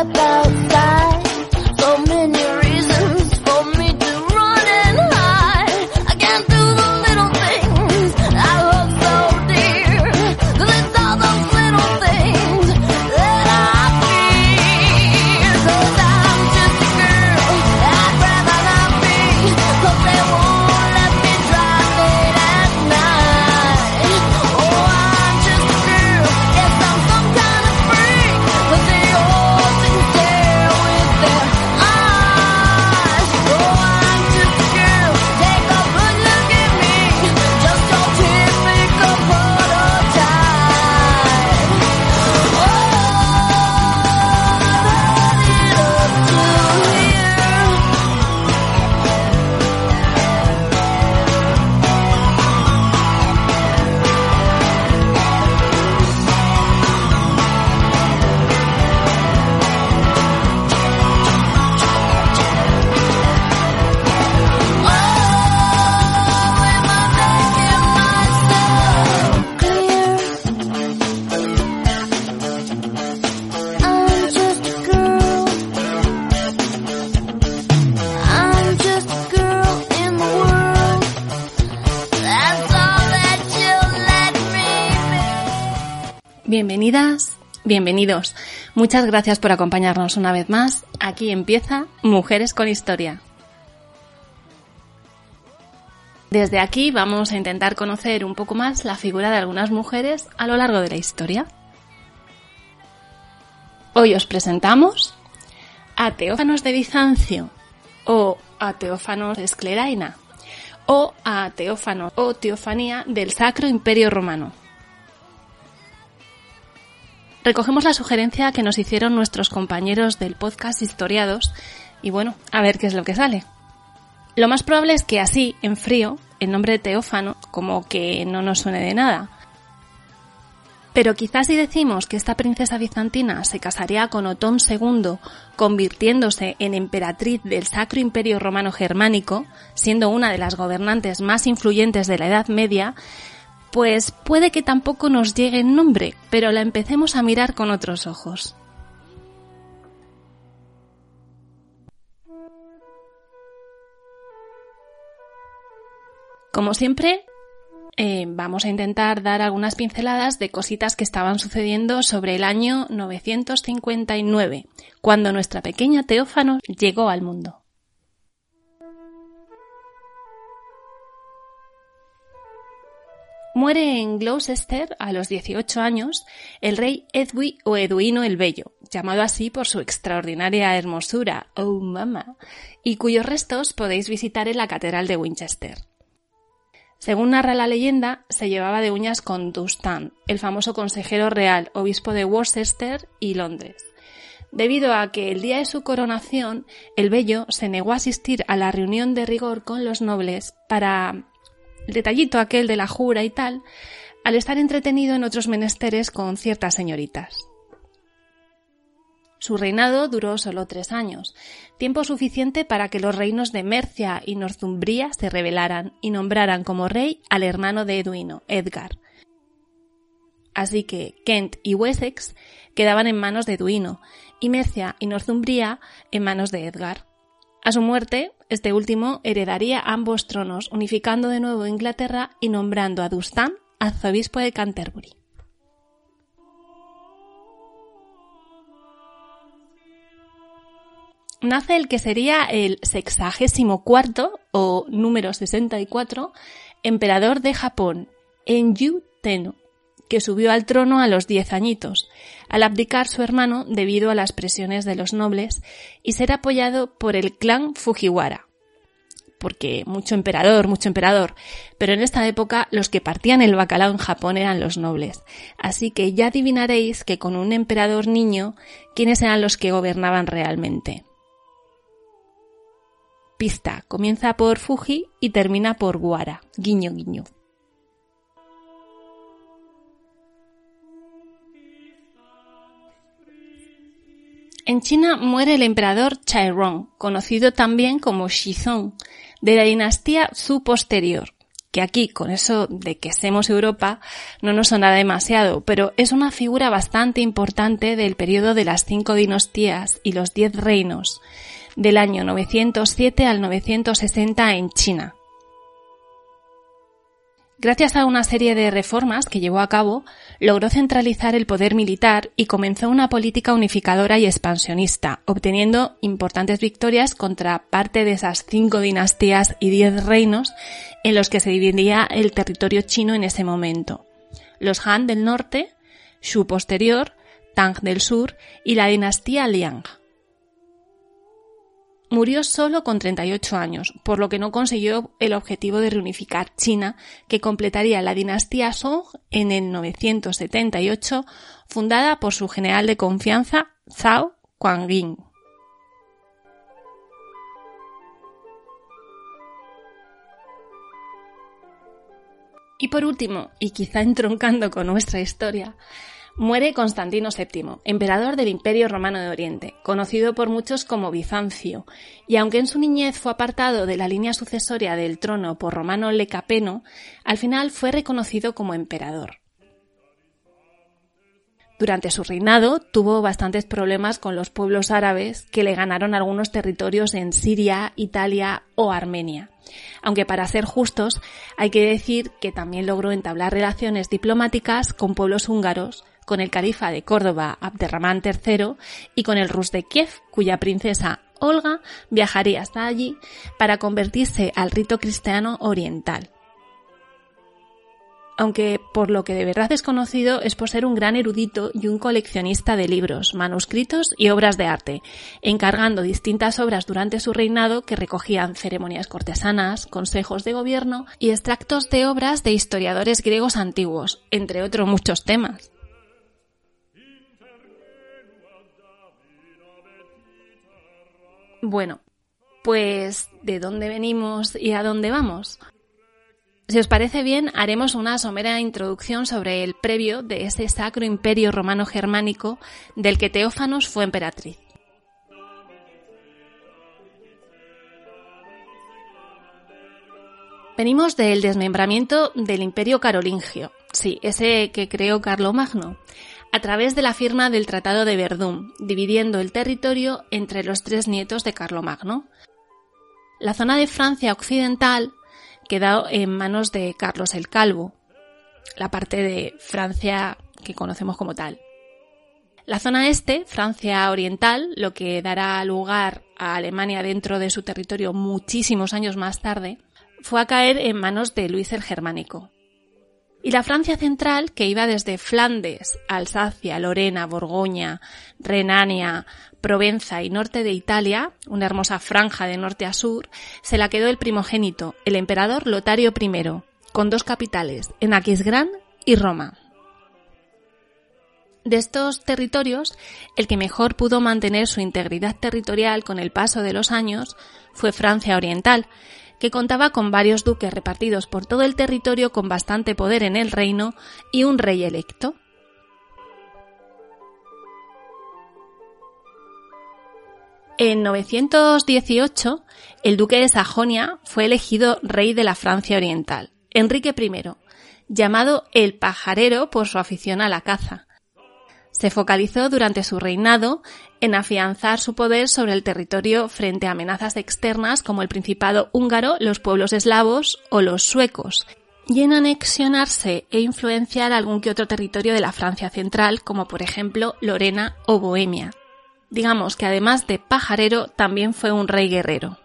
about bienvenidos. Muchas gracias por acompañarnos una vez más. Aquí empieza Mujeres con Historia. Desde aquí vamos a intentar conocer un poco más la figura de algunas mujeres a lo largo de la historia. Hoy os presentamos a Teófanos de Bizancio o a Teófanos de Escleraina o a Teófano o Teofanía del Sacro Imperio Romano recogemos la sugerencia que nos hicieron nuestros compañeros del podcast Historiados y bueno, a ver qué es lo que sale. Lo más probable es que así, en frío, el nombre de Teófano como que no nos suene de nada. Pero quizás si decimos que esta princesa bizantina se casaría con Otón II, convirtiéndose en emperatriz del Sacro Imperio Romano Germánico, siendo una de las gobernantes más influyentes de la Edad Media, pues puede que tampoco nos llegue el nombre, pero la empecemos a mirar con otros ojos. Como siempre, eh, vamos a intentar dar algunas pinceladas de cositas que estaban sucediendo sobre el año 959, cuando nuestra pequeña Teófano llegó al mundo. Muere en Gloucester a los 18 años el rey Edwy o Eduino el Bello, llamado así por su extraordinaria hermosura, oh mama, y cuyos restos podéis visitar en la Catedral de Winchester. Según narra la leyenda, se llevaba de uñas con Dustan, el famoso consejero real, obispo de Worcester y Londres. Debido a que el día de su coronación, el Bello se negó a asistir a la reunión de rigor con los nobles para detallito aquel de la jura y tal, al estar entretenido en otros menesteres con ciertas señoritas. Su reinado duró solo tres años, tiempo suficiente para que los reinos de Mercia y Northumbria se rebelaran y nombraran como rey al hermano de Eduino, Edgar. Así que Kent y Wessex quedaban en manos de Eduino y Mercia y Northumbria en manos de Edgar. A su muerte, este último heredaría ambos tronos, unificando de nuevo Inglaterra y nombrando a Dustan arzobispo de Canterbury. Nace el que sería el sexagésimo cuarto, o número 64, emperador de Japón, Enju Tenno, que subió al trono a los diez añitos, al abdicar su hermano debido a las presiones de los nobles y ser apoyado por el clan Fujiwara. porque mucho emperador, mucho emperador, pero en esta época los que partían el bacalao en Japón eran los nobles. Así que ya adivinaréis que con un emperador niño, ¿quiénes eran los que gobernaban realmente? Pista, comienza por Fuji y termina por Guara, guiño guiño. En China muere el emperador Chairong, conocido también como Shizong, de la dinastía Zhou posterior, que aquí, con eso de que somos Europa, no nos suena demasiado, pero es una figura bastante importante del periodo de las cinco dinastías y los diez reinos, del año 907 al 960 en China. Gracias a una serie de reformas que llevó a cabo, logró centralizar el poder militar y comenzó una política unificadora y expansionista, obteniendo importantes victorias contra parte de esas cinco dinastías y diez reinos en los que se dividía el territorio chino en ese momento. Los Han del norte, Shu posterior, Tang del sur y la dinastía Liang. Murió solo con 38 años, por lo que no consiguió el objetivo de reunificar China, que completaría la dinastía Song en el 978, fundada por su general de confianza Zhao Guanyin. Y por último, y quizá entroncando con nuestra historia, Muere Constantino VII, emperador del Imperio Romano de Oriente, conocido por muchos como Bizancio, y aunque en su niñez fue apartado de la línea sucesoria del trono por Romano Lecapeno, al final fue reconocido como emperador. Durante su reinado tuvo bastantes problemas con los pueblos árabes que le ganaron algunos territorios en Siria, Italia o Armenia. Aunque para ser justos hay que decir que también logró entablar relaciones diplomáticas con pueblos húngaros, con el califa de Córdoba Abderramán III y con el Rus de Kiev, cuya princesa Olga viajaría hasta allí para convertirse al rito cristiano oriental. Aunque por lo que de verdad es conocido es por ser un gran erudito y un coleccionista de libros, manuscritos y obras de arte, encargando distintas obras durante su reinado que recogían ceremonias cortesanas, consejos de gobierno y extractos de obras de historiadores griegos antiguos, entre otros muchos temas. Bueno, pues ¿de dónde venimos y a dónde vamos? Si os parece bien, haremos una somera introducción sobre el previo de ese sacro imperio romano germánico del que Teófanos fue emperatriz. Venimos del desmembramiento del imperio carolingio, sí, ese que creó Carlomagno, a través de la firma del Tratado de Verdún, dividiendo el territorio entre los tres nietos de Carlomagno. La zona de Francia occidental quedó en manos de Carlos el Calvo, la parte de Francia que conocemos como tal. La zona este, Francia Oriental, lo que dará lugar a Alemania dentro de su territorio muchísimos años más tarde, fue a caer en manos de Luis el Germánico. Y la Francia central, que iba desde Flandes, Alsacia, Lorena, Borgoña, Renania, Provenza y norte de Italia, una hermosa franja de norte a sur, se la quedó el primogénito, el emperador Lotario I, con dos capitales, en Aquisgrán y Roma. De estos territorios, el que mejor pudo mantener su integridad territorial con el paso de los años fue Francia Oriental, que contaba con varios duques repartidos por todo el territorio con bastante poder en el reino y un rey electo. En 918, el duque de Sajonia fue elegido rey de la Francia Oriental, Enrique I, llamado el pajarero por su afición a la caza. Se focalizó durante su reinado en afianzar su poder sobre el territorio frente a amenazas externas como el Principado húngaro, los pueblos eslavos o los suecos, y en anexionarse e influenciar algún que otro territorio de la Francia central, como por ejemplo Lorena o Bohemia. Digamos que además de pajarero, también fue un rey guerrero.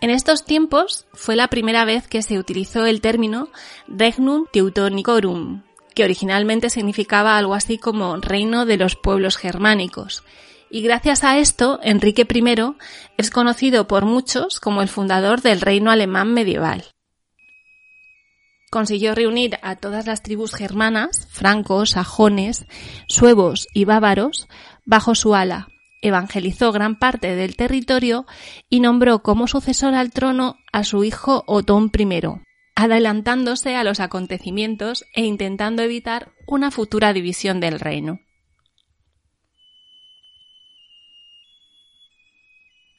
En estos tiempos fue la primera vez que se utilizó el término Regnum Teutonicorum, originalmente significaba algo así como reino de los pueblos germánicos, Y gracias a esto, Enrique I es conocido por muchos como el fundador del reino alemán medieval. Consiguió reunir a todas las tribus germanas, francos, sajones, suevos y bávaros, bajo su ala, evangelizó gran parte del territorio y nombró como sucesor al trono a su hijo Otón I, adelantándose a los acontecimientos e intentando evitar una futura división del reino.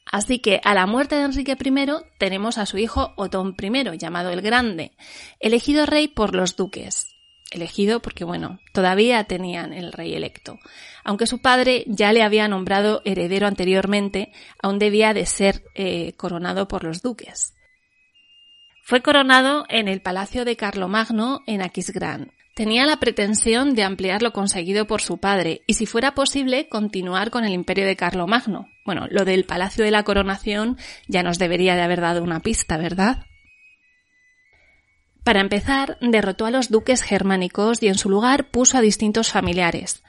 Así que a la muerte de Enrique I tenemos a su hijo Otón I, llamado el Grande, elegido rey por los duques. Elegido porque, bueno, todavía tenían el rey electo. Aunque su padre ya le había nombrado heredero anteriormente, aún debía de ser eh, coronado por los duques. Fue coronado en el palacio de Carlomagno en Aquisgrán, Tenía la pretensión de ampliar lo conseguido por su padre y, si fuera posible, continuar con el imperio de Carlomagno. Bueno, lo del Palacio de la Coronación ya nos debería de haber dado una pista, ¿verdad? Para empezar, derrotó a los duques germánicos y en su lugar puso a distintos familiares.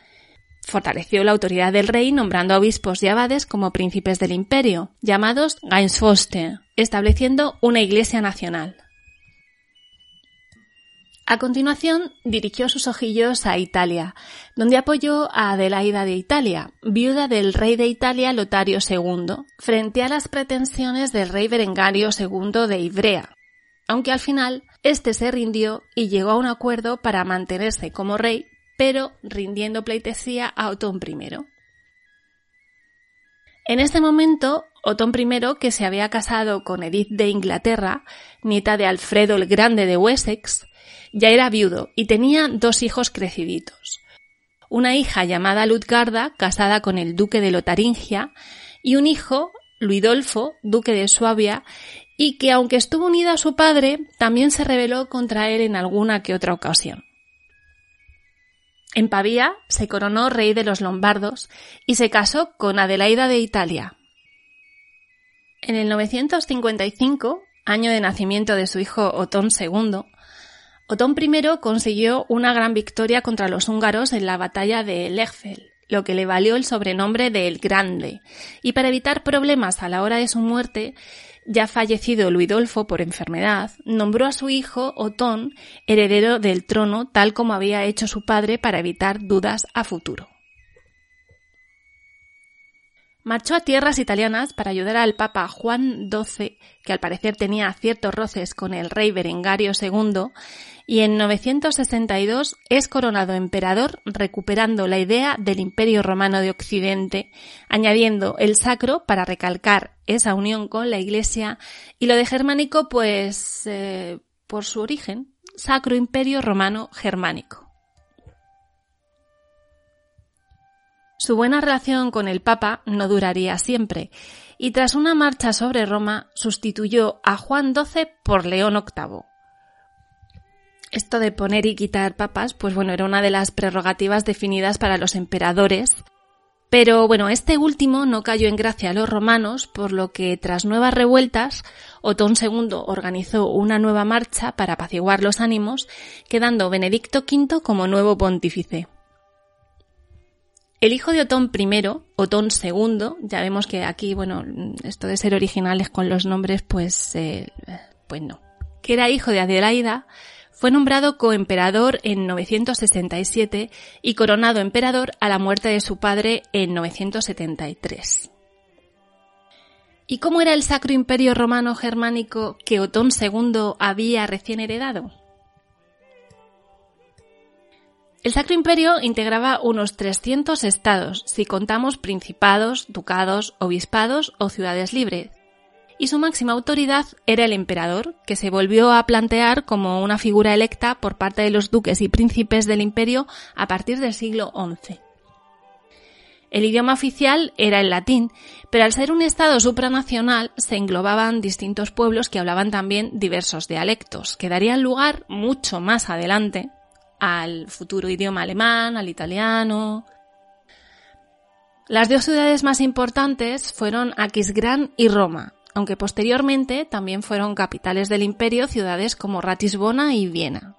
Fortaleció la autoridad del rey nombrando obispos y abades como príncipes del imperio, llamados Gainsfoste, estableciendo una iglesia nacional. A continuación, dirigió sus ojillos a Italia, donde apoyó a Adelaida de Italia, viuda del rey de Italia Lotario II, frente a las pretensiones del rey Berengario II de Ivrea, aunque al final éste se rindió y llegó a un acuerdo para mantenerse como rey, pero rindiendo pleitesía a Otón I. En este momento, Otón I, que se había casado con Edith de Inglaterra, nieta de Alfredo el Grande de Wessex, ya era viudo y tenía dos hijos creciditos. Una hija llamada Ludgarda, casada con el duque de Lotaringia, y un hijo, Luidolfo, duque de Suabia, y que aunque estuvo unida a su padre, también se rebeló contra él en alguna que otra ocasión. En Pavía se coronó rey de los lombardos y se casó con Adelaida de Italia. En el 955, año de nacimiento de su hijo Otón II, Otón I consiguió una gran victoria contra los húngaros en la batalla de Lechfeld, lo que le valió el sobrenombre de El Grande, y para evitar problemas a la hora de su muerte, ya fallecido Luidolfo por enfermedad, nombró a su hijo Otón heredero del trono tal como había hecho su padre para evitar dudas a futuro. Marchó a tierras italianas para ayudar al Papa Juan XII, que al parecer tenía ciertos roces con el rey Berengario II, y en 962 es coronado emperador recuperando la idea del Imperio Romano de Occidente, añadiendo el sacro para recalcar esa unión con la Iglesia y lo de germánico pues eh, por su origen, Sacro Imperio Romano Germánico. Su buena relación con el Papa no duraría siempre, y tras una marcha sobre Roma sustituyó a Juan XII por León VIII. Esto de poner y quitar papas, pues bueno, era una de las prerrogativas definidas para los emperadores. Pero bueno, este último no cayó en gracia a los romanos, por lo que tras nuevas revueltas, Otón II organizó una nueva marcha para apaciguar los ánimos, quedando Benedicto V como nuevo pontífice. El hijo de Otón I, Otón II, ya vemos que aquí, bueno, esto de ser originales con los nombres, pues, eh, pues no. Que era hijo de Adelaida, fue nombrado coemperador en 967 y coronado emperador a la muerte de su padre en 973. ¿Y cómo era el Sacro Imperio Romano Germánico que Otón II había recién heredado? El Sacro Imperio integraba unos 300 estados, si contamos principados, ducados, obispados o ciudades libres, y su máxima autoridad era el emperador, que se volvió a plantear como una figura electa por parte de los duques y príncipes del imperio a partir del siglo XI. El idioma oficial era el latín, pero al ser un estado supranacional se englobaban distintos pueblos que hablaban también diversos dialectos, que darían lugar mucho más adelante al futuro idioma alemán, al italiano. Las dos ciudades más importantes fueron Aquisgrán y Roma, aunque posteriormente también fueron capitales del imperio ciudades como Ratisbona y Viena.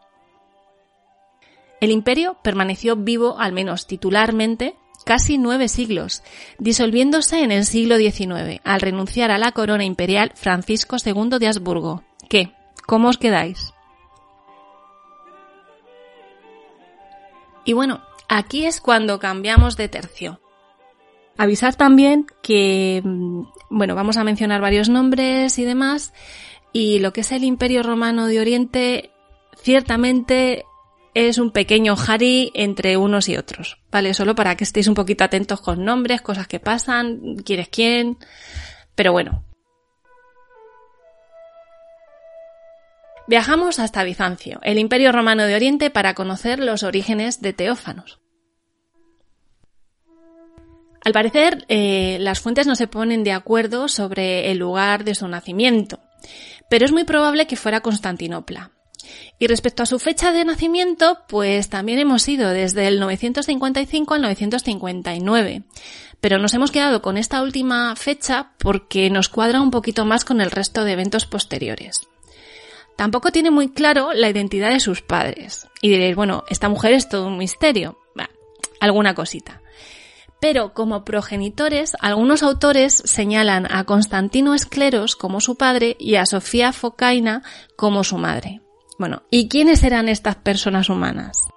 El imperio permaneció vivo, al menos titularmente, casi nueve siglos, disolviéndose en el siglo XIX, al renunciar a la corona imperial Francisco II de Habsburgo. ¿Qué? ¿Cómo os quedáis? Y bueno, aquí es cuando cambiamos de tercio. Avisar también que, mm, bueno, vamos a mencionar varios nombres y demás, y lo que es el Imperio Romano de Oriente, ciertamente es un pequeño jari entre unos y otros, ¿vale? Solo para que estéis un poquito atentos con nombres, cosas que pasan, quién es quién, pero bueno. Viajamos hasta Bizancio, el Imperio Romano de Oriente, para conocer los orígenes de Teófanos. Al parecer, eh, las fuentes no se ponen de acuerdo sobre el lugar de su nacimiento, pero es muy probable que fuera Constantinopla. Y respecto a su fecha de nacimiento, pues también hemos ido desde el 955 al 959. Pero nos hemos quedado con esta última fecha porque nos cuadra un poquito más con el resto de eventos posteriores. Tampoco tiene muy claro la identidad de sus padres. Y diréis, bueno, esta mujer es todo un misterio. alguna cosita. Pero como progenitores, algunos autores señalan a Constantino Escleros como su padre y a Sofía Focaina como su madre. Bueno, ¿y quiénes eran estas personas humanas?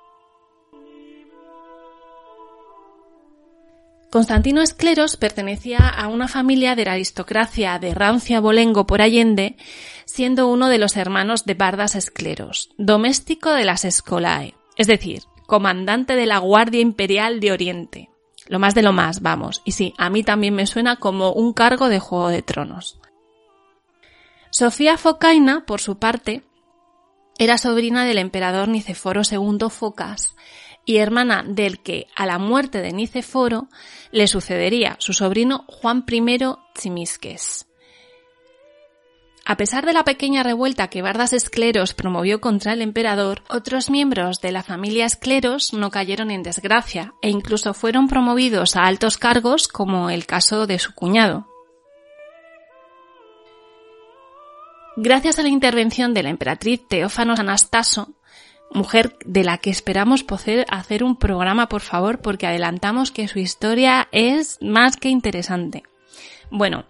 Constantino Escleros pertenecía a una familia de la aristocracia de Rancia Bolengo por Allende, siendo uno de los hermanos de Bardas Escleros, doméstico de las Escolae, es decir, comandante de la Guardia Imperial de Oriente. Lo más de lo más, vamos. Y sí, a mí también me suena como un cargo de Juego de Tronos. Sofía Focaina, por su parte, era sobrina del emperador Niceforo II Focas y hermana del que, a la muerte de Niceforo, le sucedería su sobrino Juan I Tsimisques. A pesar de la pequeña revuelta que Bardas Escleros promovió contra el emperador, otros miembros de la familia Escleros no cayeron en desgracia e incluso fueron promovidos a altos cargos como el caso de su cuñado. Gracias a la intervención de la emperatriz Teófanos Anastaso, mujer de la que esperamos poder hacer un programa, por favor, porque adelantamos que su historia es más que interesante. Bueno,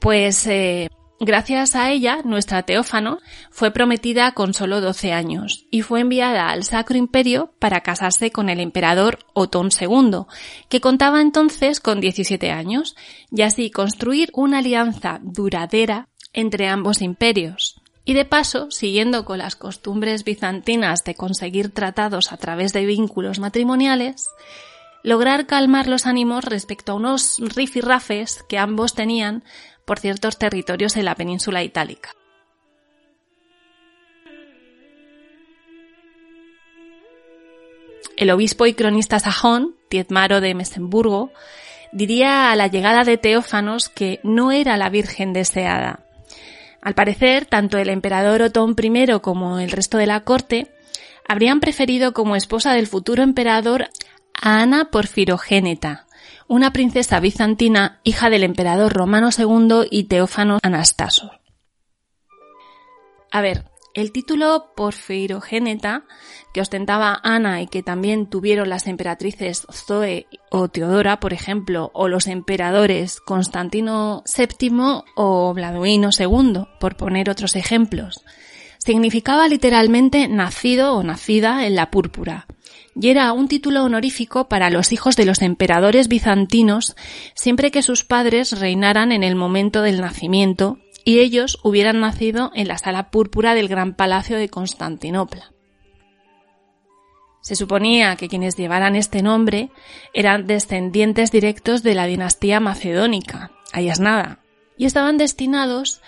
pues eh, gracias a ella, nuestra Teófano fue prometida con solo 12 años y fue enviada al Sacro Imperio para casarse con el emperador Otón II, que contaba entonces con 17 años, y así construir una alianza duradera entre ambos imperios. Y de paso, siguiendo con las costumbres bizantinas de conseguir tratados a través de vínculos matrimoniales, lograr calmar los ánimos respecto a unos rifirrafes que ambos tenían por ciertos territorios en la península itálica. El obispo y cronista sajón, Tietmaro de Mesenburgo, diría a la llegada de Teófanos que no era la Virgen deseada, al parecer, tanto el emperador Otón I como el resto de la corte habrían preferido como esposa del futuro emperador a Ana Porfirogéneta, una princesa bizantina hija del emperador romano II y Teófano Anastaso. A ver, el título porfirogéneta que ostentaba Ana y que también tuvieron las emperatrices Zoe o Teodora, por ejemplo, o los emperadores Constantino VII o Vladuino II, por poner otros ejemplos, significaba literalmente nacido o nacida en la púrpura, y era un título honorífico para los hijos de los emperadores bizantinos siempre que sus padres reinaran en el momento del nacimiento y ellos hubieran nacido en la sala púrpura del gran palacio de Constantinopla. Se suponía que quienes llevaran este nombre eran descendientes directos de la dinastía macedónica, ahí es nada, y estaban destinados,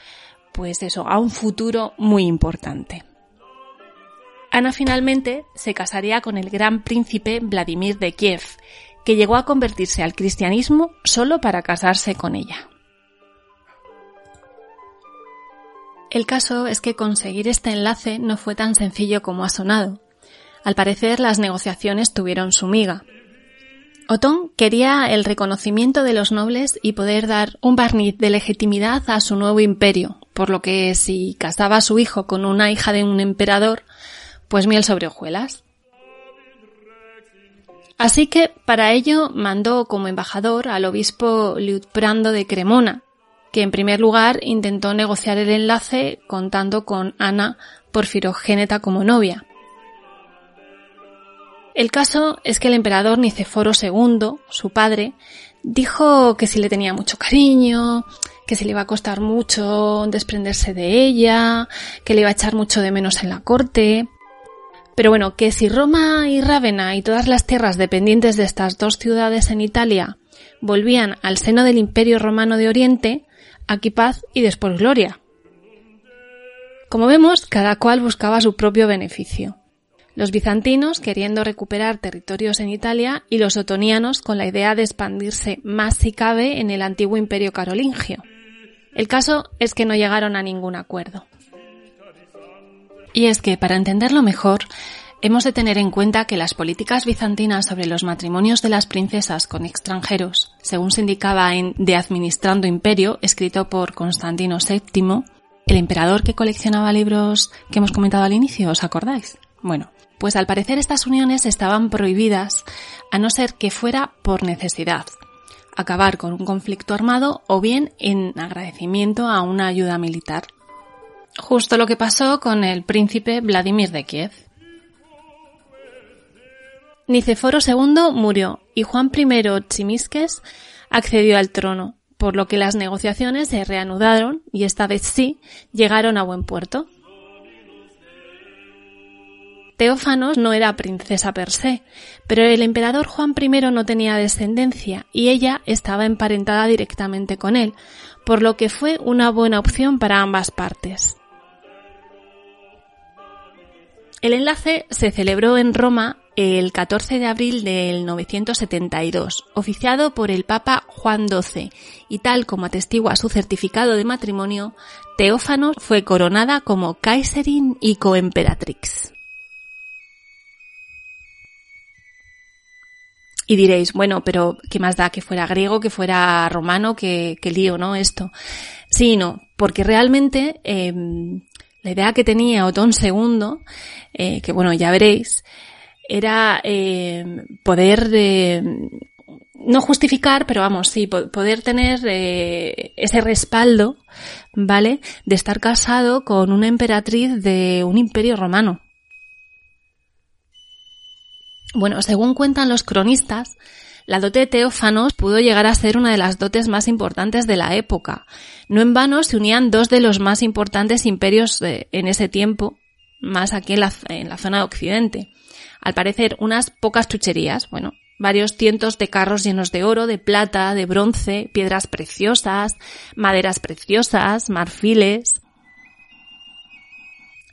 pues eso, a un futuro muy importante. Ana finalmente se casaría con el gran príncipe Vladimir de Kiev, que llegó a convertirse al cristianismo solo para casarse con ella. El caso es que conseguir este enlace no fue tan sencillo como ha sonado. Al parecer las negociaciones tuvieron su miga. Otón quería el reconocimiento de los nobles y poder dar un barniz de legitimidad a su nuevo imperio, por lo que si casaba a su hijo con una hija de un emperador, pues miel sobre hojuelas. Así que para ello mandó como embajador al obispo Liutprando de Cremona, que en primer lugar intentó negociar el enlace contando con Ana Porfirogéneta como novia. El caso es que el emperador Niceforo II, su padre, dijo que si le tenía mucho cariño, que se le iba a costar mucho desprenderse de ella, que le iba a echar mucho de menos en la corte. Pero bueno, que si Roma y Rávena y todas las tierras dependientes de estas dos ciudades en Italia volvían al seno del Imperio Romano de Oriente, aquí paz y después gloria. Como vemos, cada cual buscaba su propio beneficio. Los bizantinos queriendo recuperar territorios en Italia y los otonianos con la idea de expandirse más si cabe en el antiguo imperio carolingio. El caso es que no llegaron a ningún acuerdo. Y es que, para entenderlo mejor, hemos de tener en cuenta que las políticas bizantinas sobre los matrimonios de las princesas con extranjeros, según se indicaba en De Administrando Imperio, escrito por Constantino VII, el emperador que coleccionaba libros que hemos comentado al inicio, ¿os acordáis? Bueno, pues al parecer estas uniones estaban prohibidas a no ser que fuera por necesidad, acabar con un conflicto armado o bien en agradecimiento a una ayuda militar. Justo lo que pasó con el príncipe Vladimir de Kiev. Niceforo II murió y Juan I Chimisques accedió al trono, por lo que las negociaciones se reanudaron y esta vez sí llegaron a buen puerto. Teófanos no era princesa per se, pero el emperador Juan I no tenía descendencia y ella estaba emparentada directamente con él, por lo que fue una buena opción para ambas partes. El enlace se celebró en Roma el 14 de abril del 972, oficiado por el Papa Juan XII, y tal como atestigua su certificado de matrimonio, Teófanos fue coronada como Kaiserin y coemperatrix. Y diréis, bueno, pero ¿qué más da que fuera griego, que fuera romano, que, lío, ¿no? Esto. Sí, no, porque realmente em, la idea que tenía Otón II, eh, que bueno, ya veréis, era em, poder eh, no justificar, pero vamos, sí, poder tener eh, ese respaldo, ¿vale? De estar casado con una emperatriz de un imperio romano. Bueno, según cuentan los cronistas, la dote de Teófanos pudo llegar a ser una de las dotes más importantes de la época. No en vano se unían dos de los más importantes imperios en ese tiempo, más aquí en la, en la zona de Occidente. Al parecer, unas pocas chucherías, bueno, varios cientos de carros llenos de oro, de plata, de bronce, piedras preciosas, maderas preciosas, marfiles.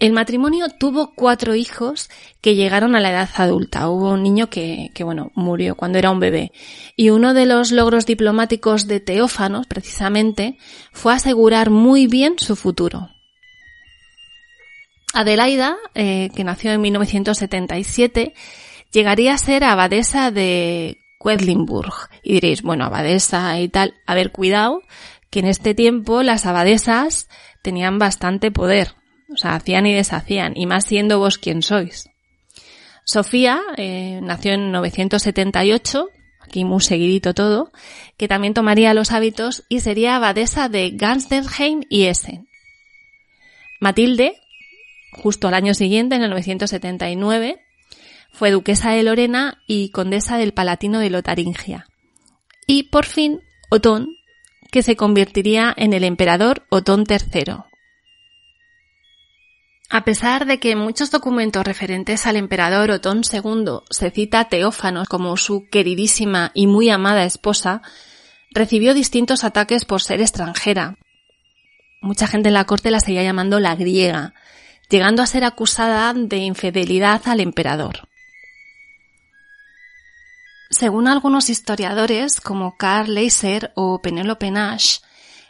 El matrimonio tuvo cuatro hijos que llegaron a la edad adulta. Hubo un niño que, que, bueno, murió cuando era un bebé. Y uno de los logros diplomáticos de Teófanos, precisamente, fue asegurar muy bien su futuro. Adelaida, eh, que nació en 1977, llegaría a ser abadesa de Quedlinburg. Y diréis, bueno, abadesa y tal. A ver, cuidado, que en este tiempo las abadesas tenían bastante poder. O sea, hacían y deshacían, y más siendo vos quien sois. Sofía eh, nació en 978, aquí muy seguidito todo, que también tomaría los hábitos y sería abadesa de Ganstenheim y Essen. Matilde, justo al año siguiente, en el 979, fue duquesa de Lorena y condesa del Palatino de Lotaringia. Y por fin, Otón, que se convertiría en el emperador Otón III. A pesar de que en muchos documentos referentes al emperador Otón II se cita a Teófanos como su queridísima y muy amada esposa, recibió distintos ataques por ser extranjera. Mucha gente en la corte la seguía llamando la griega, llegando a ser acusada de infidelidad al emperador. Según algunos historiadores, como Karl Leiser o Penélope Nash,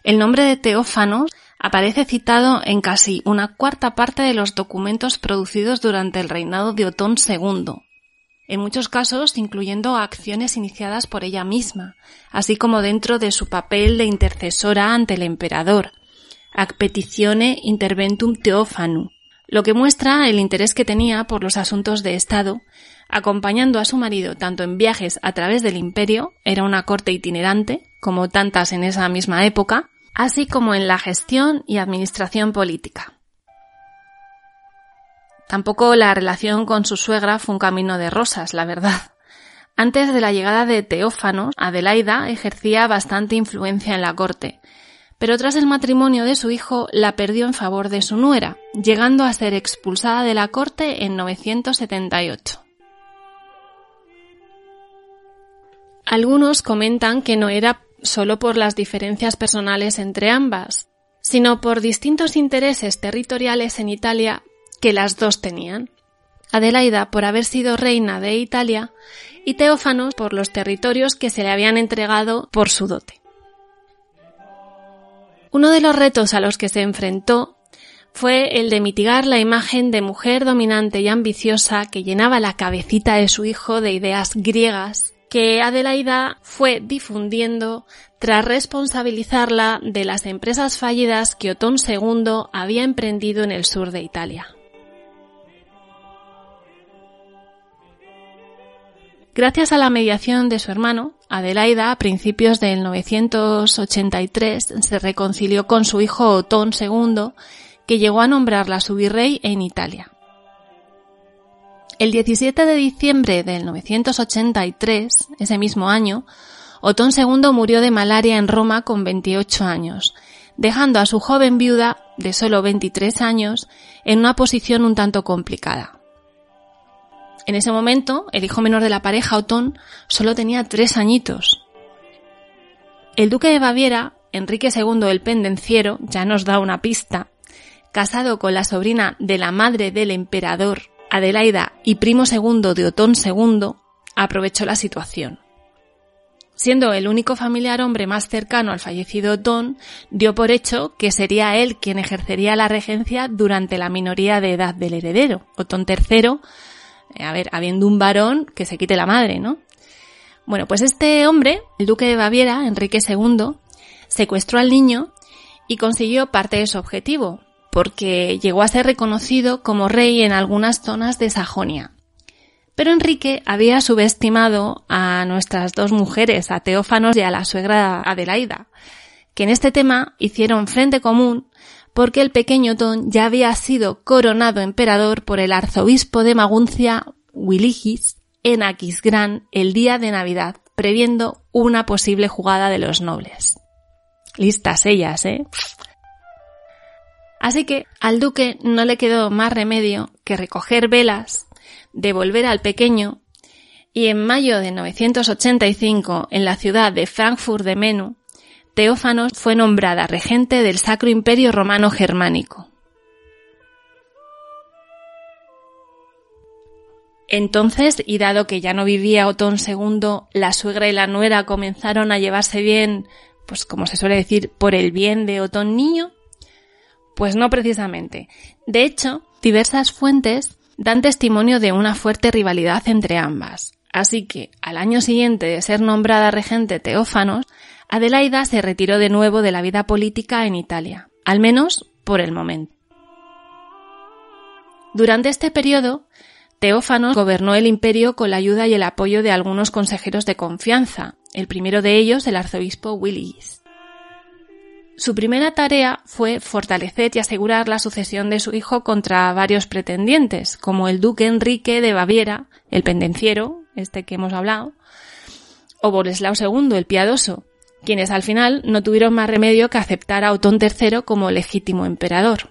el nombre de Teófanos aparece citado en casi una cuarta parte de los documentos producidos durante el reinado de Otón II, en muchos casos incluyendo acciones iniciadas por ella misma, así como dentro de su papel de intercesora ante el emperador, ac petitione interventum Teófanu, lo que muestra el interés que tenía por los asuntos de Estado, acompañando a su marido tanto en viajes a través del imperio, era una corte itinerante, como tantas en esa misma época, así como en la gestión y administración política. Tampoco la relación con su suegra fue un camino de rosas, la verdad. Antes de la llegada de Teófano, Adelaida ejercía bastante influencia en la corte, pero tras el matrimonio de su hijo la perdió en favor de su nuera, llegando a ser expulsada de la corte en 978. Algunos comentan que no era solo por las diferencias personales entre ambas, sino por distintos intereses territoriales en Italia que las dos tenían. Adelaida por haber sido reina de Italia y Teófanos por los territorios que se le habían entregado por su dote. Uno de los retos a los que se enfrentó fue el de mitigar la imagen de mujer dominante y ambiciosa que llenaba la cabecita de su hijo de ideas griegas que Adelaida fue difundiendo tras responsabilizarla de las empresas fallidas que Otón II había emprendido en el sur de Italia. Gracias a la mediación de su hermano, Adelaida, a principios del 983, se reconcilió con su hijo Otón II, que llegó a nombrarla su virrey en Italia. El 17 de diciembre del 983, ese mismo año, Otón II murió de malaria en Roma con 28 años, dejando a su joven viuda, de solo 23 años, en una posición un tanto complicada. En ese momento, el hijo menor de la pareja, Otón, solo tenía tres añitos. El duque de Baviera, Enrique II el Pendenciero, ya nos da una pista, casado con la sobrina de la madre del emperador, Adelaida y primo segundo de Otón II, aprovechó la situación. Siendo el único familiar hombre más cercano al fallecido Otón, dio por hecho que sería él quien ejercería la regencia durante la minoría de edad del heredero. Otón III, eh, a ver, habiendo un varón, que se quite la madre, ¿no? Bueno, pues este hombre, el duque de Baviera, Enrique II, secuestró al niño y consiguió parte de su objetivo, porque llegó a ser reconocido como rey en algunas zonas de Sajonia. Pero Enrique había subestimado a nuestras dos mujeres, a Teófanos y a la suegra Adelaida, que en este tema hicieron frente común porque el pequeño Ton ya había sido coronado emperador por el arzobispo de Maguncia, Wiligis, en Aquisgrán el día de Navidad, previendo una posible jugada de los nobles. Listas ellas, ¿eh? Así que al duque no le quedó más remedio que recoger velas, devolver al pequeño, y en mayo de 985, en la ciudad de Frankfurt de Menu, Teófanos fue nombrada regente del Sacro Imperio Romano Germánico. Entonces, y dado que ya no vivía Otón II, la suegra y la nuera comenzaron a llevarse bien, pues como se suele decir, por el bien de Otón niño, pues no precisamente. De hecho, diversas fuentes dan testimonio de una fuerte rivalidad entre ambas. Así que, al año siguiente de ser nombrada regente Teófanos, Adelaida se retiró de nuevo de la vida política en Italia, al menos por el momento. Durante este periodo, Teófanos gobernó el imperio con la ayuda y el apoyo de algunos consejeros de confianza, el primero de ellos el arzobispo Willis. Su primera tarea fue fortalecer y asegurar la sucesión de su hijo contra varios pretendientes, como el duque Enrique de Baviera, el pendenciero, este que hemos hablado, o Boleslao II, el piadoso, quienes al final no tuvieron más remedio que aceptar a Otón III como legítimo emperador.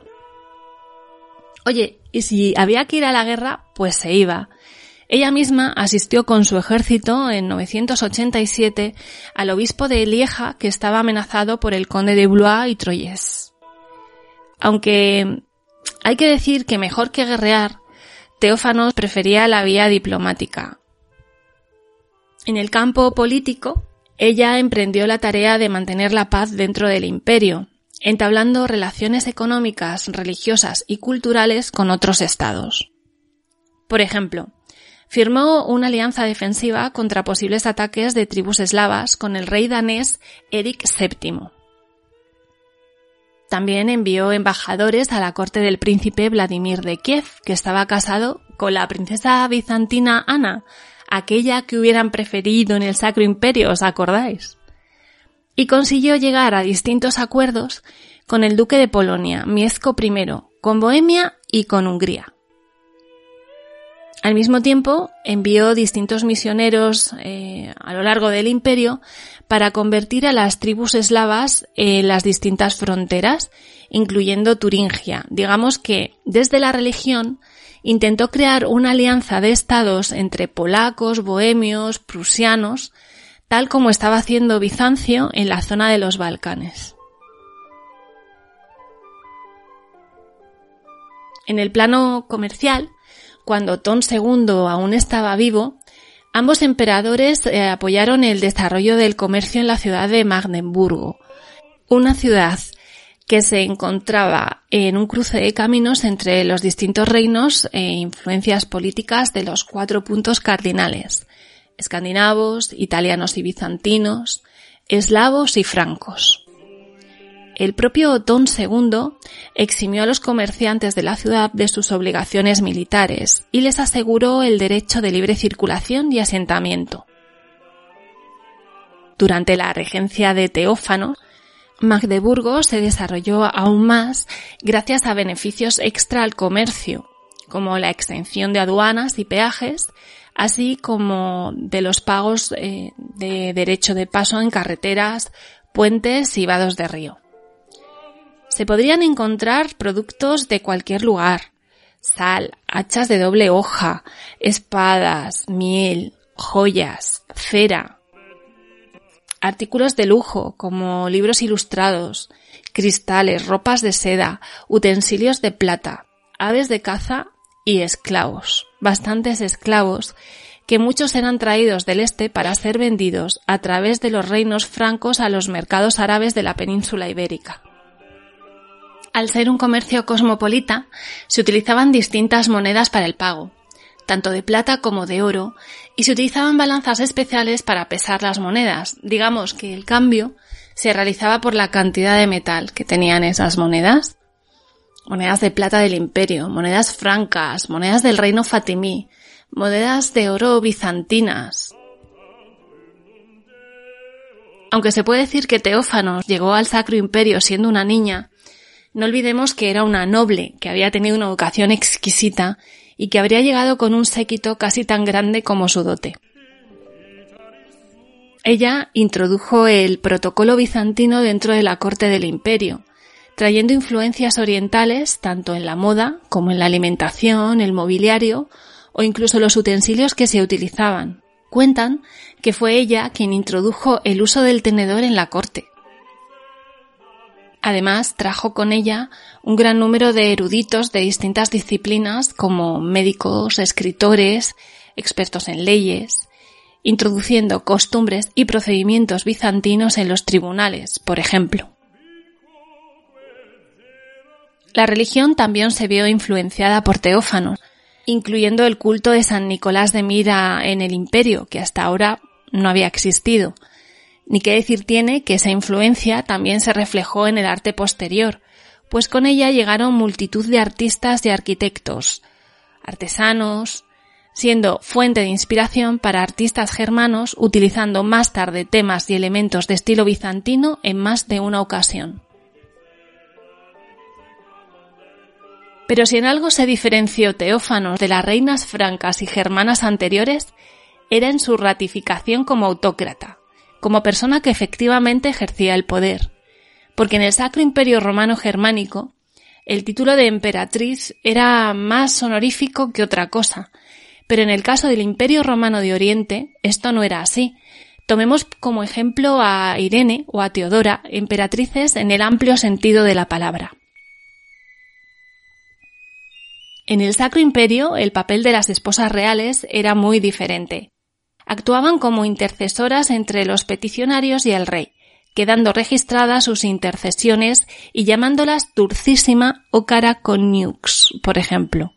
Oye, y si había que ir a la guerra, pues se iba, ella misma asistió con su ejército en 987 al obispo de Lieja que estaba amenazado por el conde de Blois y Troyes. Aunque hay que decir que mejor que guerrear, Teófanos prefería la vía diplomática. En el campo político, ella emprendió la tarea de mantener la paz dentro del imperio, entablando relaciones económicas, religiosas y culturales con otros estados. Por ejemplo, firmó una alianza defensiva contra posibles ataques de tribus eslavas con el rey danés Eric VII. también envió embajadores a la corte del príncipe Vladimir de Kiev, que estaba casado con la princesa bizantina Ana, aquella que hubieran preferido en el Sacro Imperio, ¿os acordáis? Y consiguió llegar a distintos acuerdos con el duque de Polonia, Mieszko I, con Bohemia y con Hungría. Al mismo tiempo, envió distintos misioneros eh, a lo largo del imperio para convertir a las tribus eslavas en las distintas fronteras, incluyendo Turingia. Digamos que desde la religión intentó crear una alianza de estados entre polacos, bohemios, prusianos, tal como estaba haciendo Bizancio en la zona de los Balcanes. En el plano comercial, cuando Otón II aún estaba vivo, ambos emperadores eh, apoyaron el desarrollo del comercio en la ciudad de Magdeburgo, una ciudad que se encontraba en un cruce de caminos entre los distintos reinos e influencias políticas de los cuatro puntos cardinales, escandinavos, italianos y bizantinos, eslavos y francos. El propio Otón II eximió a los comerciantes de la ciudad de sus obligaciones militares y les aseguró el derecho de libre circulación y asentamiento. Durante la regencia de Teófano, Magdeburgo se desarrolló aún más gracias a beneficios extra al comercio, como la exención de aduanas y peajes, así como de los pagos eh, de derecho de paso en carreteras, puentes y vados de río. Se podrían encontrar productos de cualquier lugar. Sal, hachas de doble hoja, espadas, miel, joyas, cera, artículos de lujo como libros ilustrados, cristales, ropas de seda, utensilios de plata, aves de caza y esclavos, bastantes esclavos, que muchos eran traídos del este para ser vendidos a través de los reinos francos a los mercados árabes de la península ibérica. Al ser un comercio cosmopolita, se utilizaban distintas monedas para el pago, tanto de plata como de oro, y se utilizaban balanzas especiales para pesar las monedas. Digamos que el cambio se realizaba por la cantidad de metal que tenían esas monedas. Monedas de plata del imperio, monedas francas, monedas del reino fatimí, monedas de oro bizantinas. Aunque se puede decir que Teófanos llegó al Sacro Imperio siendo una niña, no olvidemos que era una noble, que había tenido una educación exquisita y que habría llegado con un séquito casi tan grande como su dote. Ella introdujo el protocolo bizantino dentro de la corte del imperio, trayendo influencias orientales tanto en la moda como en la alimentación, el mobiliario o incluso los utensilios que se utilizaban. Cuentan que fue ella quien introdujo el uso del tenedor en la corte, Además, trajo con ella un gran número de eruditos de distintas disciplinas como médicos, escritores, expertos en leyes, introduciendo costumbres y procedimientos bizantinos en los tribunales, por ejemplo. La religión también se vio influenciada por Teófanos, incluyendo el culto de San Nicolás de Mira en el imperio, que hasta ahora no había existido, ni qué decir tiene que esa influencia también se reflejó en el arte posterior, pues con ella llegaron multitud de artistas y arquitectos, artesanos, siendo fuente de inspiración para artistas germanos utilizando más tarde temas y elementos de estilo bizantino en más de una ocasión. Pero si en algo se diferenció Teófanos de las reinas francas y germanas anteriores, era en su ratificación como autócrata como persona que efectivamente ejercía el poder, porque en el Sacro Imperio Romano Germánico el título de emperatriz era más honorífico que otra cosa, pero en el caso del Imperio Romano de Oriente esto no era así. Tomemos como ejemplo a Irene o a Teodora, emperatrices en el amplio sentido de la palabra. En el Sacro Imperio el papel de las esposas reales era muy diferente actuaban como intercesoras entre los peticionarios y el rey, quedando registradas sus intercesiones y llamándolas Dulcísima o Cara Coniux, por ejemplo.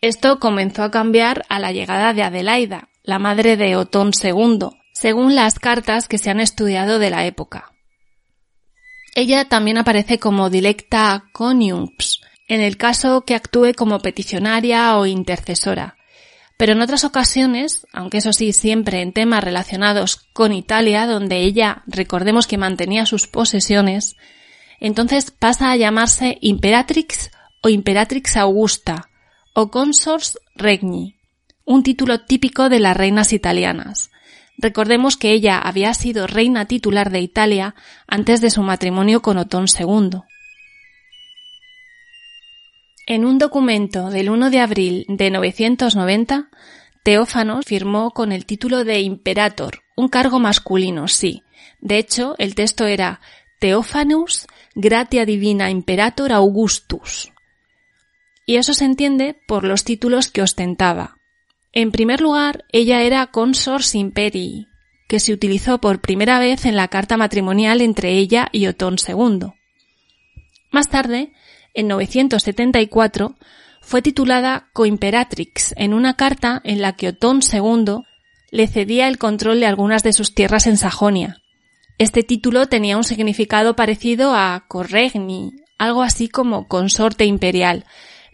Esto comenzó a cambiar a la llegada de Adelaida, la madre de Otón II, según las cartas que se han estudiado de la época. Ella también aparece como dilecta coniunx, en el caso que actúe como peticionaria o intercesora. Pero en otras ocasiones, aunque eso sí siempre en temas relacionados con Italia, donde ella recordemos que mantenía sus posesiones, entonces pasa a llamarse Imperatrix o Imperatrix Augusta o Consors Regni, un título típico de las reinas italianas. Recordemos que ella había sido reina titular de Italia antes de su matrimonio con Otón II. En un documento del 1 de abril de 990, Teófanos firmó con el título de Imperator, un cargo masculino, sí. De hecho, el texto era Teophanus Gratia Divina Imperator Augustus. Y eso se entiende por los títulos que ostentaba. En primer lugar, ella era Consors Imperii, que se utilizó por primera vez en la carta matrimonial entre ella y Otón II. Más tarde, en 974, fue titulada Coimperatrix en una carta en la que Otón II le cedía el control de algunas de sus tierras en Sajonia. Este título tenía un significado parecido a corregni, algo así como consorte imperial,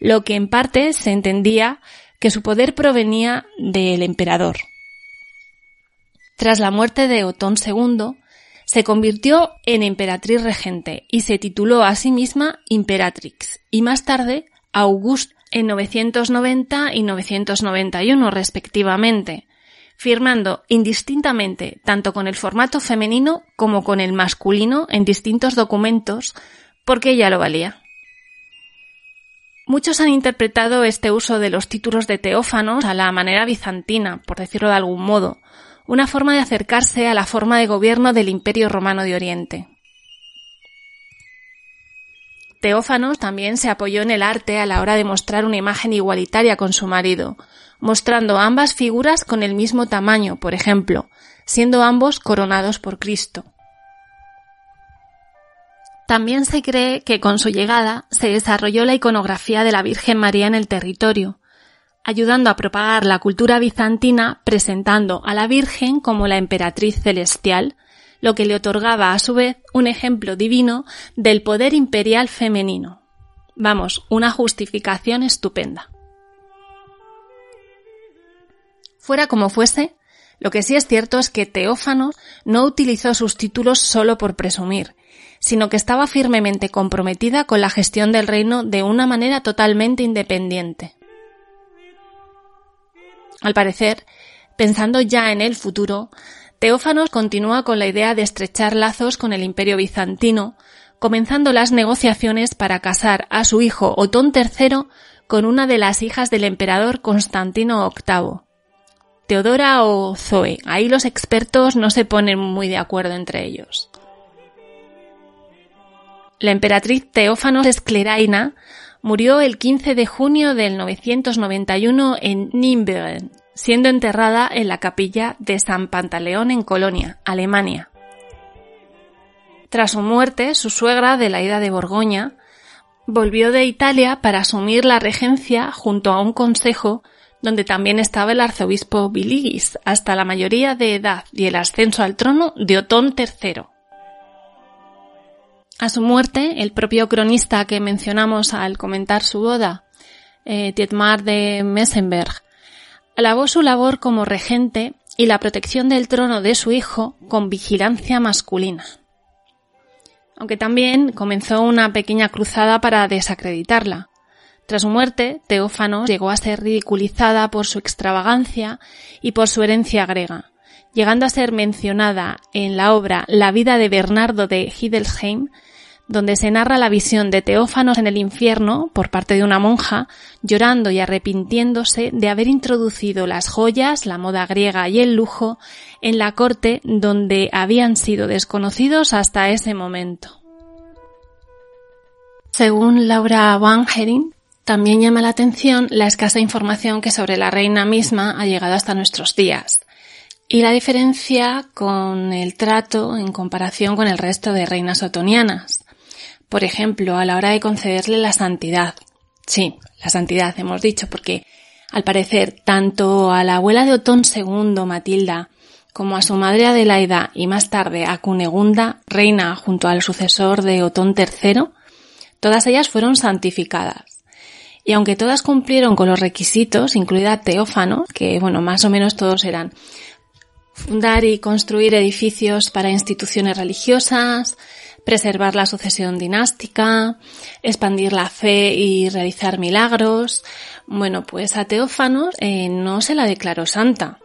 lo que en parte se entendía que su poder provenía del emperador. Tras la muerte de Otón II, se convirtió en emperatriz regente y se tituló a sí misma Imperatrix y más tarde August en 990 y 991 respectivamente, firmando indistintamente tanto con el formato femenino como con el masculino en distintos documentos porque ella lo valía. Muchos han interpretado este uso de los títulos de teófanos a la manera bizantina, por decirlo de algún modo, una forma de acercarse a la forma de gobierno del Imperio Romano de Oriente. Teófanos también se apoyó en el arte a la hora de mostrar una imagen igualitaria con su marido, mostrando ambas figuras con el mismo tamaño, por ejemplo, siendo ambos coronados por Cristo. También se cree que con su llegada se desarrolló la iconografía de la Virgen María en el territorio, ayudando a propagar la cultura bizantina presentando a la Virgen como la emperatriz celestial, lo que le otorgaba a su vez un ejemplo divino del poder imperial femenino. Vamos, una justificación estupenda. Fuera como fuese, lo que sí es cierto es que Teófano no utilizó sus títulos solo por presumir, sino que estaba firmemente comprometida con la gestión del reino de una manera totalmente independiente. Al parecer, pensando ya en el futuro, Teófanos continúa con la idea de estrechar lazos con el imperio bizantino, comenzando las negociaciones para casar a su hijo Otón III con una de las hijas del emperador Constantino VIII. Teodora o Zoe. Ahí los expertos no se ponen muy de acuerdo entre ellos. La emperatriz Teófanos Escleraina murió el 15 de junio del 991 en Nürnberg, siendo enterrada en la capilla de San Pantaleón en Colonia, Alemania. Tras su muerte, su suegra, de la ida de Borgoña, volvió de Italia para asumir la regencia junto a un consejo donde también estaba el arzobispo Biligis, hasta la mayoría de edad y el ascenso al trono de Otón III. A su muerte, el propio cronista que mencionamos al comentar su boda, eh, Tietmar de Messenberg, alabó su labor como regente y la protección del trono de su hijo con vigilancia masculina. Aunque también comenzó una pequeña cruzada para desacreditarla. Tras su muerte, Teófano llegó a ser ridiculizada por su extravagancia y por su herencia griega, llegando a ser mencionada en la obra La vida de Bernardo de Hildesheim donde se narra la visión de Teófanos en el infierno por parte de una monja, llorando y arrepintiéndose de haber introducido las joyas, la moda griega y el lujo en la corte donde habían sido desconocidos hasta ese momento. Según Laura Van Hering, también llama la atención la escasa información que sobre la reina misma ha llegado hasta nuestros días y la diferencia con el trato en comparación con el resto de reinas otonianas. Por ejemplo, a la hora de concederle la santidad. Sí, la santidad hemos dicho, porque al parecer tanto a la abuela de Otón II, Matilda, como a su madre Adelaida y más tarde a Cunegunda, reina junto al sucesor de Otón III, todas ellas fueron santificadas. Y aunque todas cumplieron con los requisitos, incluida Teófano, que bueno, más o menos todos eran fundar y construir edificios para instituciones religiosas, preservar la sucesión dinástica, expandir la fe y realizar milagros. Bueno, pues a Teófano eh, no se la declaró santa.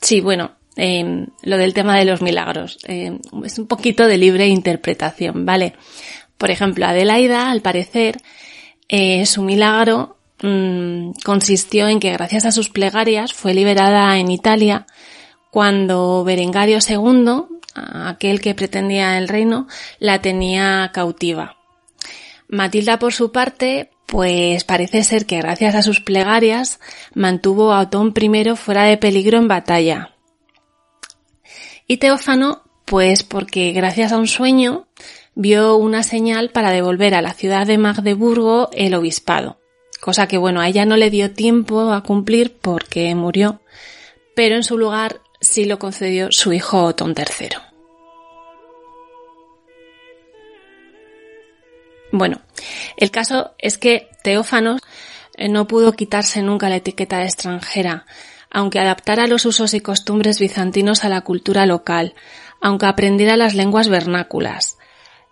Sí, bueno, em, lo del tema de los milagros. Em, es un poquito de libre interpretación, ¿vale? Por ejemplo, Adelaida, al parecer, eh, su milagro mm, consistió en que gracias a sus plegarias fue liberada en Italia cuando Berengario II, aquel que pretendía el reino, la tenía cautiva. Matilda, por su parte, pues parece ser que gracias a sus plegarias mantuvo a Otón I fuera de peligro en batalla. Y Teófano, pues porque gracias a un sueño vio una señal para devolver a la ciudad de Magdeburgo el obispado, cosa que bueno, a ella no le dio tiempo a cumplir porque murió, pero en su lugar sí lo concedió su hijo Otón III. Bueno, el caso es que Teófanos eh, no pudo quitarse nunca la etiqueta de extranjera, aunque adaptara los usos y costumbres bizantinos a la cultura local, aunque aprendiera las lenguas vernáculas.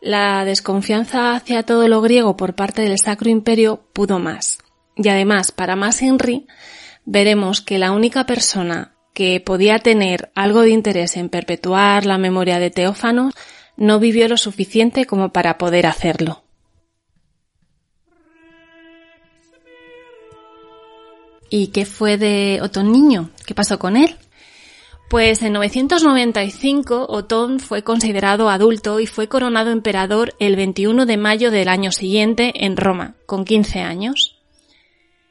La desconfianza hacia todo lo griego por parte del Sacro Imperio pudo más. Y además, para más Henry, veremos que la única persona que podía tener algo de interés en perpetuar la memoria de Teófanos no vivió lo suficiente como para poder hacerlo. ¿Y qué fue de Otón Niño? ¿Qué pasó con él? Pues en 995 Otón fue considerado adulto y fue coronado emperador el 21 de mayo del año siguiente en Roma, con 15 años.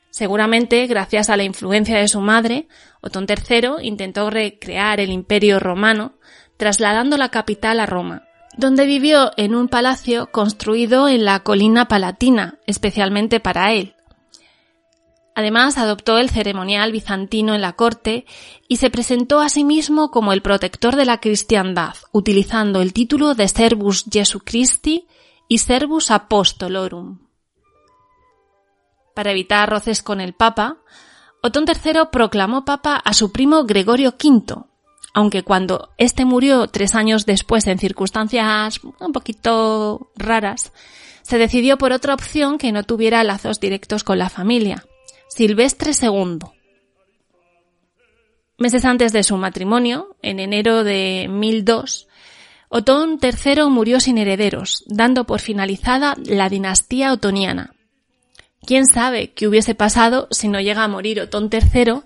Seguramente, gracias a la influencia de su madre, Otón III intentó recrear el imperio romano, trasladando la capital a Roma, donde vivió en un palacio construido en la colina palatina, especialmente para él. Además, adoptó el ceremonial bizantino en la corte y se presentó a sí mismo como el protector de la cristiandad, utilizando el título de Servus Jesu Christi y Servus Apostolorum. Para evitar roces con el Papa, Otón III proclamó Papa a su primo Gregorio V, aunque cuando éste murió tres años después en circunstancias un poquito raras, se decidió por otra opción que no tuviera lazos directos con la familia, Silvestre II. Meses antes de su matrimonio, en enero de 1002, Otón III murió sin herederos, dando por finalizada la dinastía otoniana. ¿Quién sabe qué hubiese pasado si no llega a morir Otón III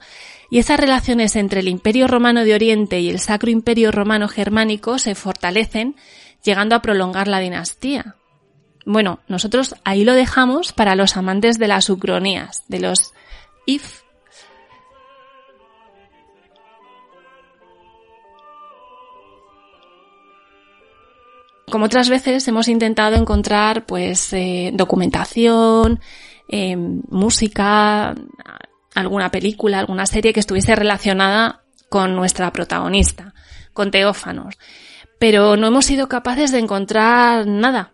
y esas relaciones entre el Imperio Romano de Oriente y el Sacro Imperio Romano Germánico se fortalecen, llegando a prolongar la dinastía? Bueno, nosotros ahí lo dejamos para los amantes de las ucronías, de los if. Como otras veces hemos intentado encontrar pues eh, documentación, em, música, alguna película, alguna serie que estuviese relacionada con nuestra protagonista, con Teófanos. Pero no hemos sido capaces de encontrar nada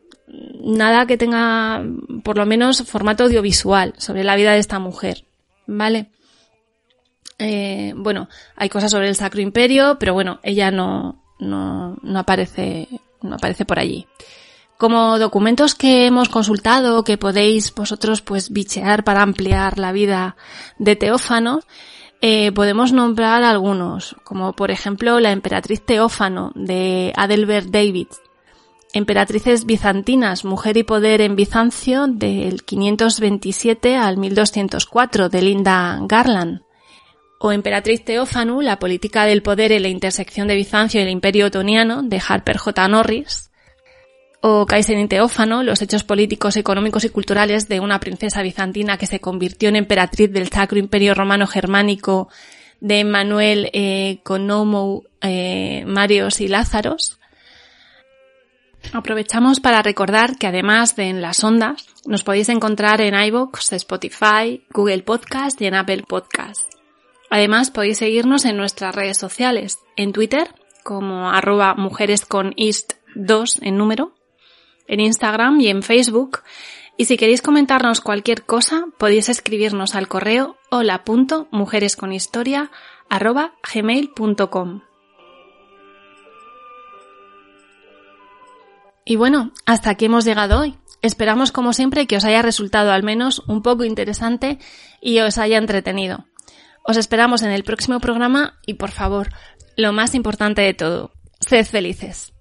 nada que tenga por lo menos formato audiovisual sobre la vida de esta mujer, ¿vale? Eh, bueno, hay cosas sobre el Sacro Imperio, pero bueno, ella no, no, no aparece, no aparece por allí. Como documentos que hemos consultado, que podéis vosotros pues bichear para ampliar la vida de Teófano, eh, podemos nombrar algunos, como por ejemplo la emperatriz Teófano de Adelbert David, Emperatrices bizantinas, mujer y poder en Bizancio del 527 al 1204 de Linda Garland. O Emperatriz Teófanu, la política del poder en la intersección de Bizancio y el Imperio Otoniano de Harper J. Norris. O Kaiserin Teófano, los hechos políticos, económicos y culturales de una princesa bizantina que se convirtió en emperatriz del Sacro Imperio Romano Germánico de Manuel eh, Conomo, eh, Marios y Lázaros Aprovechamos para recordar que además de en las ondas, nos podéis encontrar en iVoox, Spotify, Google Podcast y en Apple Podcast. Además, podéis seguirnos en nuestras redes sociales, en Twitter, como arroba mujeres con 2 en número, en Instagram y en Facebook. Y si queréis comentarnos cualquier cosa, podéis escribirnos al correo hola.mujeresconhistoria.gmail.com Y bueno, hasta aquí hemos llegado hoy. Esperamos, como siempre, que os haya resultado al menos un poco interesante y os haya entretenido. Os esperamos en el próximo programa y, por favor, lo más importante de todo, sed felices.